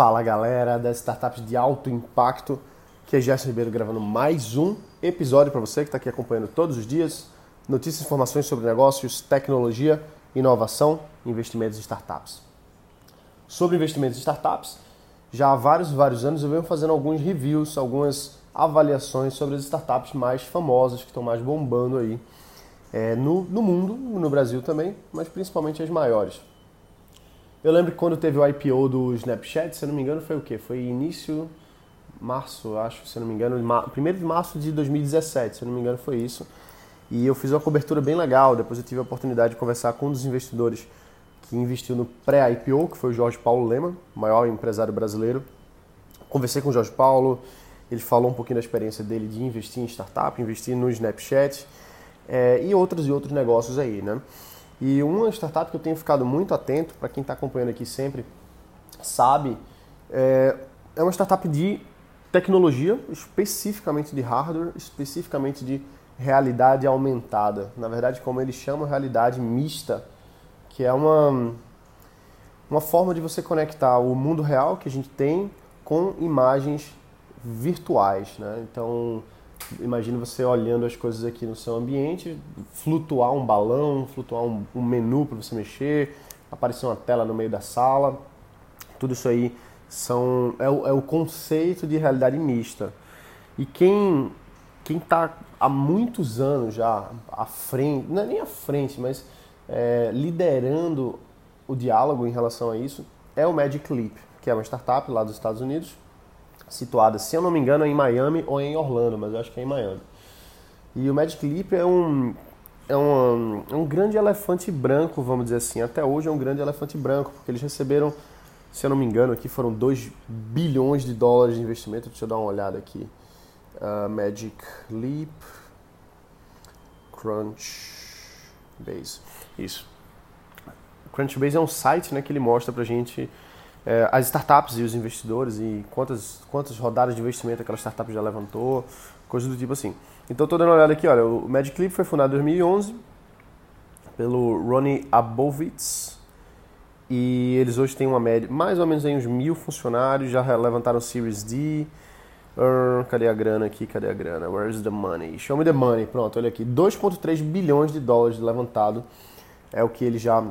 Fala galera das startups de alto impacto, que é Gerson Ribeiro gravando mais um episódio para você que está aqui acompanhando todos os dias. Notícias e informações sobre negócios, tecnologia, inovação, investimentos em startups. Sobre investimentos em startups, já há vários vários anos eu venho fazendo alguns reviews, algumas avaliações sobre as startups mais famosas, que estão mais bombando aí é, no, no mundo, no Brasil também, mas principalmente as maiores. Eu lembro que quando teve o IPO do Snapchat, se eu não me engano, foi o quê? Foi início março, acho, se eu não me engano, primeiro de março de 2017, se eu não me engano, foi isso. E eu fiz uma cobertura bem legal. Depois eu tive a oportunidade de conversar com um dos investidores que investiu no pré-IPO, que foi o Jorge Paulo Lema, maior empresário brasileiro. Conversei com o Jorge Paulo, ele falou um pouquinho da experiência dele de investir em startup, investir no Snapchat é, e outros e outros negócios aí, né? E uma startup que eu tenho ficado muito atento, para quem está acompanhando aqui sempre, sabe, é, é uma startup de tecnologia, especificamente de hardware, especificamente de realidade aumentada. Na verdade, como eles chamam, realidade mista, que é uma, uma forma de você conectar o mundo real que a gente tem com imagens virtuais. Né? Então, imagina você olhando as coisas aqui no seu ambiente, flutuar um balão, flutuar um, um menu para você mexer, aparecer uma tela no meio da sala. Tudo isso aí são, é, o, é o conceito de realidade mista. E quem quem está há muitos anos já à frente, não é nem à frente, mas é, liderando o diálogo em relação a isso, é o Magic Leap, que é uma startup lá dos Estados Unidos, situada, se eu não me engano, em Miami ou em Orlando, mas eu acho que é em Miami. E o Magic Leap é um, é um, é um grande elefante branco, vamos dizer assim. Até hoje é um grande elefante branco, porque eles receberam, se eu não me engano, aqui foram 2 bilhões de dólares de investimento. Deixa eu dar uma olhada aqui. Uh, Magic Leap Crunchbase. Isso. Crunchbase é um site né, que ele mostra pra gente é, as startups e os investidores e quantas, quantas rodadas de investimento aquela startup já levantou, coisas do tipo assim. Então estou dando uma olhada aqui, olha, o Magic foi fundado em 2011 pelo Ronnie Abovitz e eles hoje têm uma média, mais ou menos aí uns mil funcionários, já levantaram Series D, uh, cadê a grana aqui, cadê a grana, where's the money, show me the money, pronto, olha aqui, 2.3 bilhões de dólares levantado é o que eles já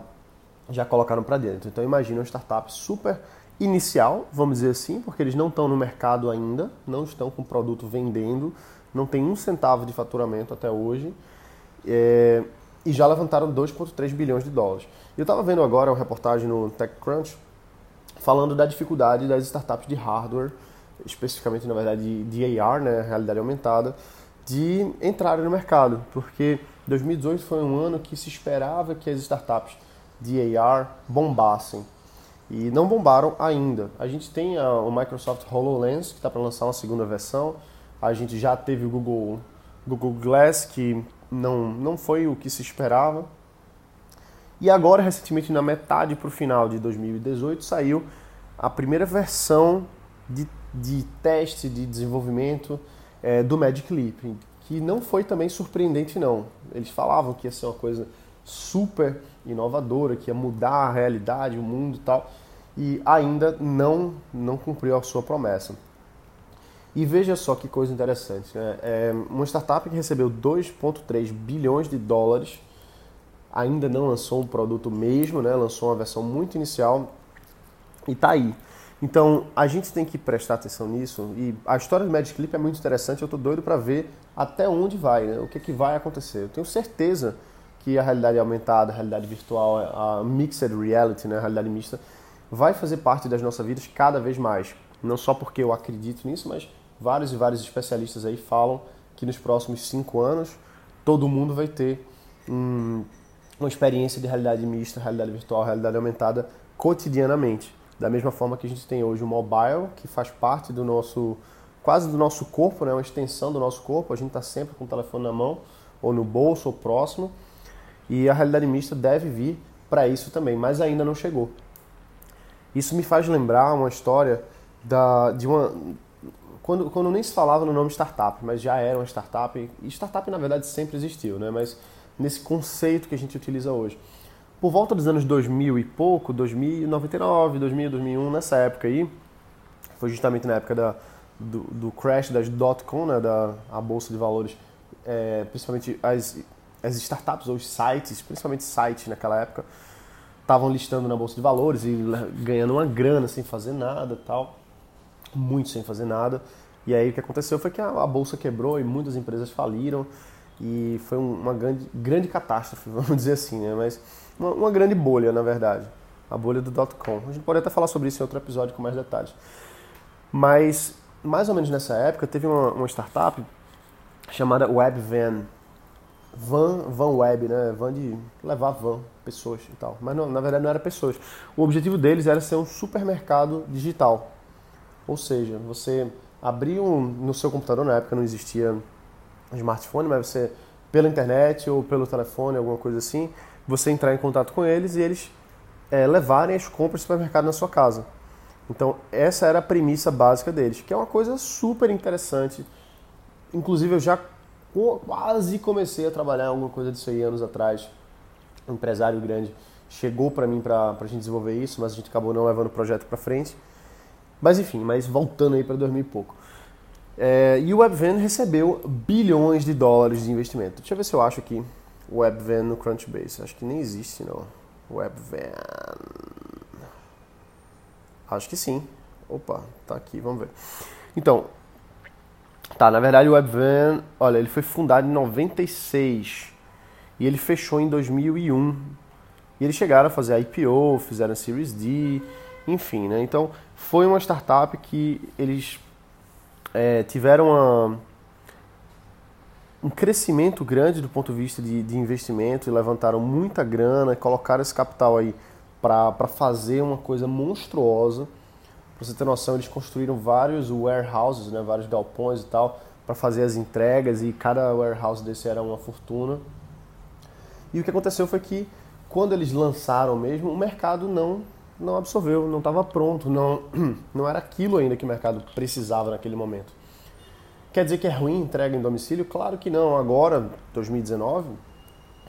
já colocaram para dentro. Então imagina uma startup super inicial, vamos dizer assim, porque eles não estão no mercado ainda, não estão com o produto vendendo, não tem um centavo de faturamento até hoje, é, e já levantaram 2,3 bilhões de dólares. Eu estava vendo agora uma reportagem no TechCrunch falando da dificuldade das startups de hardware, especificamente na verdade de AR, né, realidade aumentada, de entrarem no mercado, porque 2018 foi um ano que se esperava que as startups de AR bombassem. E não bombaram ainda. A gente tem a, o Microsoft HoloLens, que está para lançar uma segunda versão. A gente já teve o Google, Google Glass, que não, não foi o que se esperava. E agora, recentemente, na metade para o final de 2018, saiu a primeira versão de, de teste, de desenvolvimento é, do Magic Leap, que não foi também surpreendente, não. Eles falavam que ia ser uma coisa super inovadora, que ia mudar a realidade, o mundo e tal, e ainda não, não cumpriu a sua promessa. E veja só que coisa interessante, né? É uma startup que recebeu 2,3 bilhões de dólares, ainda não lançou um produto mesmo, né? lançou uma versão muito inicial e está aí. Então a gente tem que prestar atenção nisso. E a história do Magic Clip é muito interessante. Eu estou doido para ver até onde vai, né? o que, que vai acontecer. Eu tenho certeza que a realidade aumentada, a realidade virtual, a mixed reality, né, a realidade mista, vai fazer parte das nossas vidas cada vez mais. Não só porque eu acredito nisso, mas vários e vários especialistas aí falam que nos próximos cinco anos todo mundo vai ter um, uma experiência de realidade mista, realidade virtual, realidade aumentada cotidianamente. Da mesma forma que a gente tem hoje o mobile, que faz parte do nosso, quase do nosso corpo, né, uma extensão do nosso corpo. A gente está sempre com o telefone na mão, ou no bolso, ou próximo. E a realidade mista deve vir para isso também, mas ainda não chegou. Isso me faz lembrar uma história da, de uma. Quando, quando nem se falava no nome startup, mas já era uma startup. E startup, na verdade, sempre existiu, né? mas nesse conceito que a gente utiliza hoje. Por volta dos anos 2000 e pouco, 2099, 2000, 2001, nessa época aí, Foi justamente na época da, do, do crash das dot-com, né, da a bolsa de valores, é, principalmente as, as startups ou os sites, principalmente sites naquela época, estavam listando na bolsa de valores e ganhando uma grana sem fazer nada tal, muito sem fazer nada. E aí o que aconteceu foi que a, a bolsa quebrou e muitas empresas faliram e foi uma grande, grande catástrofe, vamos dizer assim, né? Mas uma, uma grande bolha, na verdade, a bolha do dot-com. A gente pode até falar sobre isso em outro episódio com mais detalhes. Mas mais ou menos nessa época teve uma, uma startup chamada WebVan, van, van web, né? Van de levar van, pessoas e tal. Mas não, na verdade não era pessoas. O objetivo deles era ser um supermercado digital. Ou seja, você abria um, no seu computador, na época não existia smartphone, mas você pela internet ou pelo telefone, alguma coisa assim, você entrar em contato com eles e eles é, levarem as compras do supermercado na sua casa. Então, essa era a premissa básica deles, que é uma coisa super interessante. Inclusive, eu já quase comecei a trabalhar alguma coisa disso aí anos atrás. Um empresário grande chegou para mim para a gente desenvolver isso, mas a gente acabou não levando o projeto para frente. Mas enfim, mas voltando aí para 2000 e pouco. É, e o WebVan recebeu bilhões de dólares de investimento. Deixa eu ver se eu acho aqui o WebVan no Crunchbase. Acho que nem existe, não. WebVan. Acho que sim. Opa, tá aqui, vamos ver. Então, Tá, na verdade o WebVan, olha, ele foi fundado em 96 e ele fechou em 2001. E eles chegaram a fazer IPO, fizeram a Series D, enfim, né? Então foi uma startup que eles é, tiveram uma, um crescimento grande do ponto de vista de, de investimento e levantaram muita grana, colocaram esse capital aí para fazer uma coisa monstruosa Pra você ter noção, eles construíram vários warehouses, né, vários galpões e tal, para fazer as entregas e cada warehouse desse era uma fortuna. E o que aconteceu foi que quando eles lançaram mesmo, o mercado não não absorveu, não estava pronto, não não era aquilo ainda que o mercado precisava naquele momento. Quer dizer que é ruim entrega em domicílio? Claro que não. Agora, 2019,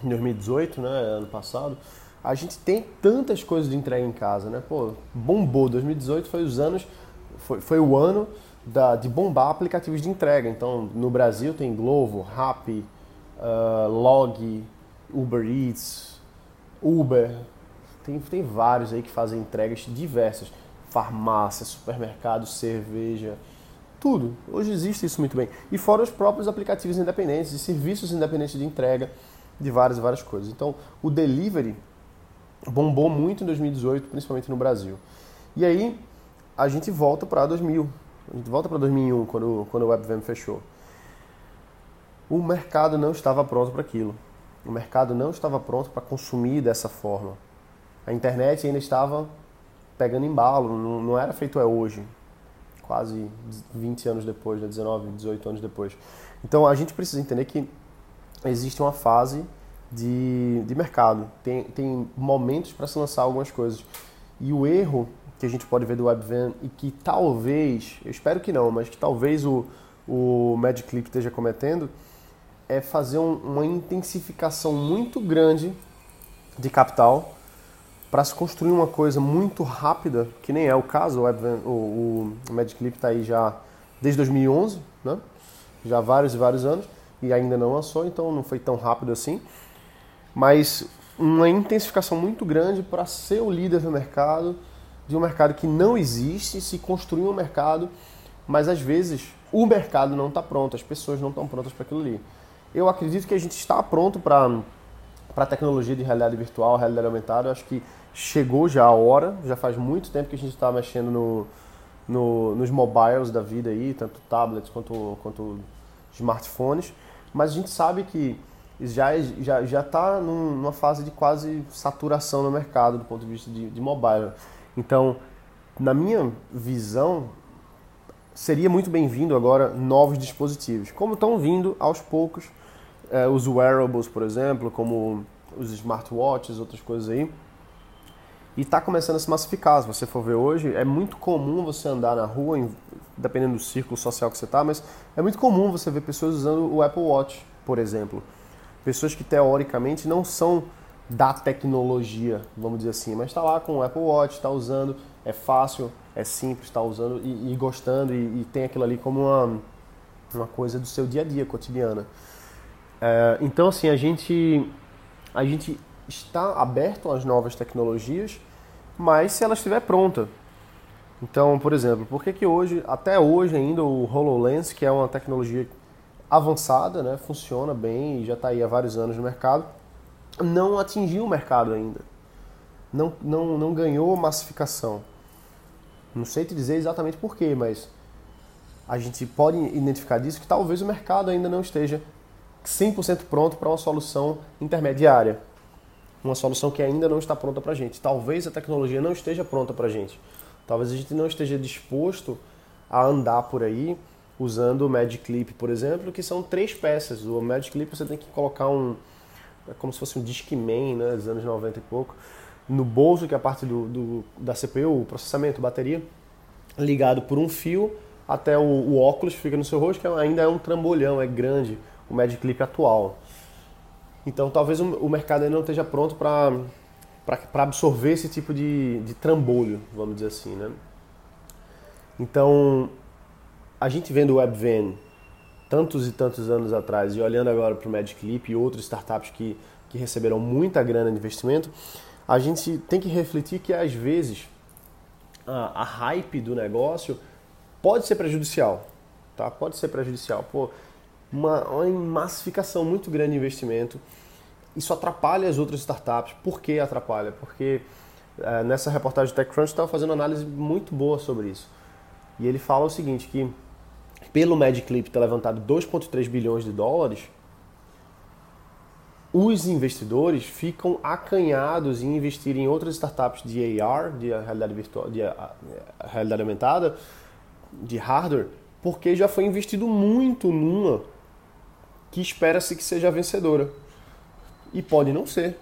2018, né, ano passado, a gente tem tantas coisas de entrega em casa, né? Pô, bombou. 2018 foi os anos, foi, foi o ano da, de bombar aplicativos de entrega. Então, no Brasil tem Glovo, Rappi, uh, Log, Uber Eats, Uber. Tem, tem vários aí que fazem entregas diversas. Farmácia, supermercado, cerveja, tudo. Hoje existe isso muito bem. E fora os próprios aplicativos independentes e serviços independentes de entrega de várias e várias coisas. Então, o delivery bombou muito em 2018, principalmente no Brasil. E aí a gente volta para 2000, a gente volta para 2001, quando, quando o WebVM fechou. O mercado não estava pronto para aquilo. O mercado não estava pronto para consumir dessa forma. A internet ainda estava pegando embalo, não, não era feito é hoje, quase 20 anos depois, 19, né, 18 anos depois. Então a gente precisa entender que existe uma fase de, de mercado. Tem, tem momentos para se lançar algumas coisas. E o erro que a gente pode ver do WebVan e que talvez, eu espero que não, mas que talvez o, o Magic Clip esteja cometendo, é fazer um, uma intensificação muito grande de capital para se construir uma coisa muito rápida, que nem é o caso, o, WebVan, o, o Magic Clip está aí já desde 2011, né? já vários e vários anos, e ainda não lançou, então não foi tão rápido assim mas uma intensificação muito grande para ser o líder do mercado, de um mercado que não existe, se construir um mercado, mas às vezes o mercado não está pronto, as pessoas não estão prontas para aquilo ali. Eu acredito que a gente está pronto para a tecnologia de realidade virtual, realidade aumentada. Eu acho que chegou já a hora, já faz muito tempo que a gente está mexendo no, no, nos mobiles da vida aí, tanto tablets quanto, quanto smartphones, mas a gente sabe que já já já está numa fase de quase saturação no mercado do ponto de vista de, de mobile. Então, na minha visão, seria muito bem-vindo agora novos dispositivos, como estão vindo aos poucos é, os wearables, por exemplo, como os smartwatches, outras coisas aí. E está começando a se massificar. Se você for ver hoje, é muito comum você andar na rua, dependendo do círculo social que você está, mas é muito comum você ver pessoas usando o Apple Watch, por exemplo pessoas que teoricamente não são da tecnologia, vamos dizer assim, mas está lá com o Apple Watch, está usando, é fácil, é simples, está usando e, e gostando e, e, tem aquilo ali como uma, uma coisa do seu dia a dia, cotidiana. É, então, assim, a gente, a gente está aberto às novas tecnologias, mas se ela estiver pronta. Então, por exemplo, por que, que hoje, até hoje ainda, o HoloLens, que é uma tecnologia avançada, né, funciona bem e já está aí há vários anos no mercado, não atingiu o mercado ainda. Não, não, não ganhou massificação. Não sei te dizer exatamente porquê, mas a gente pode identificar disso que talvez o mercado ainda não esteja 100% pronto para uma solução intermediária. Uma solução que ainda não está pronta para a gente. Talvez a tecnologia não esteja pronta para a gente. Talvez a gente não esteja disposto a andar por aí usando o Magic Clip, por exemplo, que são três peças. O Magic Clip você tem que colocar um. É como se fosse um Discman, né, dos anos 90 e pouco, no bolso, que é a parte do, do da CPU, o processamento, bateria, ligado por um fio até o, o óculos fica no seu rosto, que ainda é um trambolhão, é grande, o Magic Clip atual. Então talvez o, mercado ainda não esteja pronto para absorver esse tipo de, de trambolho, vamos dizer assim, né? Então, a gente vendo o WebVan tantos e tantos anos atrás e olhando agora para o Magic Leap e outras startups que, que receberam muita grana de investimento, a gente tem que refletir que às vezes a, a hype do negócio pode ser prejudicial, tá? Pode ser prejudicial. Pô, uma, uma massificação muito grande de investimento, isso atrapalha as outras startups. Por que atrapalha? Porque é, nessa reportagem do TechCrunch estava fazendo análise muito boa sobre isso. E ele fala o seguinte, que pelo MedClip ter levantado 2,3 bilhões de dólares, os investidores ficam acanhados em investir em outras startups de AR, de realidade virtual, de realidade aumentada, de hardware, porque já foi investido muito numa que espera-se que seja vencedora. E pode não ser.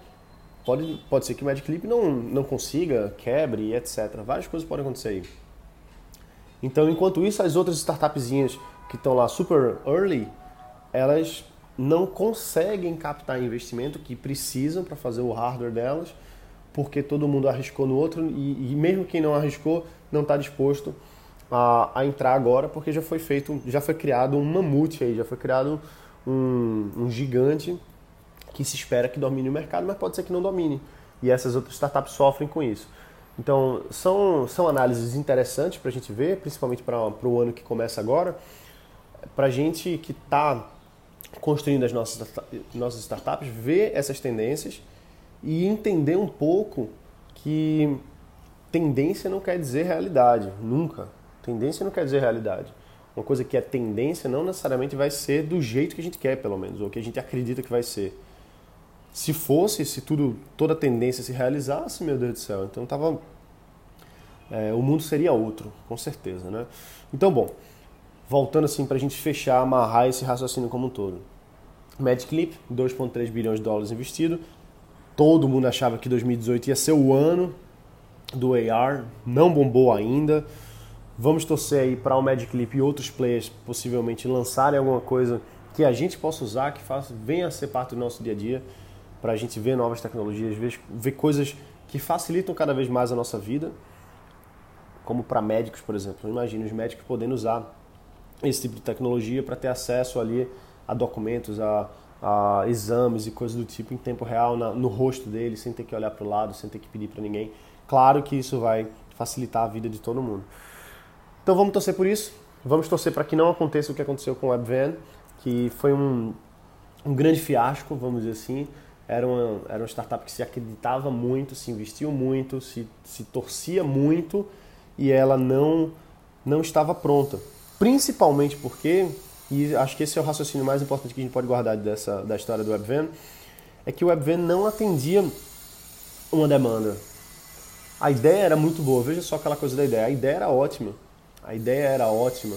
Pode, pode ser que o MedClip não, não consiga, quebre, etc. Várias coisas podem acontecer aí. Então, enquanto isso, as outras startupzinhas que estão lá super early, elas não conseguem captar investimento que precisam para fazer o hardware delas, porque todo mundo arriscou no outro e, e mesmo quem não arriscou não está disposto a, a, entrar agora, porque já foi feito, já foi criado um mamute aí, já foi criado um, um gigante que se espera que domine o mercado, mas pode ser que não domine. E essas outras startups sofrem com isso. Então, são, são análises interessantes para a gente ver, principalmente para o ano que começa agora, para a gente que está construindo as nossas, nossas startups, ver essas tendências e entender um pouco que tendência não quer dizer realidade, nunca. Tendência não quer dizer realidade. Uma coisa que é tendência não necessariamente vai ser do jeito que a gente quer, pelo menos, ou que a gente acredita que vai ser. Se fosse, se tudo, toda a tendência se realizasse, meu Deus do céu, então tava, é, o mundo seria outro, com certeza, né? Então, bom, voltando assim para a gente fechar, amarrar esse raciocínio como um todo. MedClip, 2,3 bilhões de dólares investido. Todo mundo achava que 2018 ia ser o ano do AR, não bombou ainda. Vamos torcer aí para o MedClip e outros players possivelmente lançarem alguma coisa que a gente possa usar, que faça, venha a ser parte do nosso dia a dia para a gente ver novas tecnologias, ver, ver coisas que facilitam cada vez mais a nossa vida, como para médicos, por exemplo. Imagina os médicos podendo usar esse tipo de tecnologia para ter acesso ali a documentos, a, a, exames e coisas do tipo em tempo real na, no rosto dele, sem ter que olhar para o lado, sem ter que pedir para ninguém. Claro que isso vai facilitar a vida de todo mundo. Então vamos torcer por isso. Vamos torcer para que não aconteça o que aconteceu com o WebVan, que foi um, um grande fiasco, vamos dizer assim era uma, era uma startup que se acreditava muito, se investiu muito, se, se torcia muito e ela não, não estava pronta. Principalmente porque, e acho que esse é o raciocínio mais importante que a gente pode guardar dessa, da história do WebVan, é que o WebVan não atendia uma demanda. A ideia era muito boa, veja só aquela coisa da ideia. A ideia era ótima, a ideia era ótima,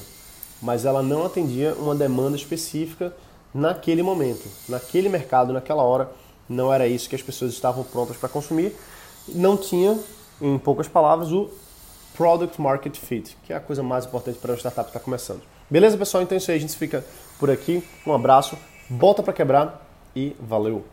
mas ela não atendia uma demanda específica naquele momento, naquele mercado, naquela hora não era isso que as pessoas estavam prontas para consumir, não tinha, em poucas palavras, o Product Market Fit, que é a coisa mais importante para uma startup que está começando. Beleza, pessoal? Então é isso aí, a gente fica por aqui. Um abraço, volta para quebrar e valeu!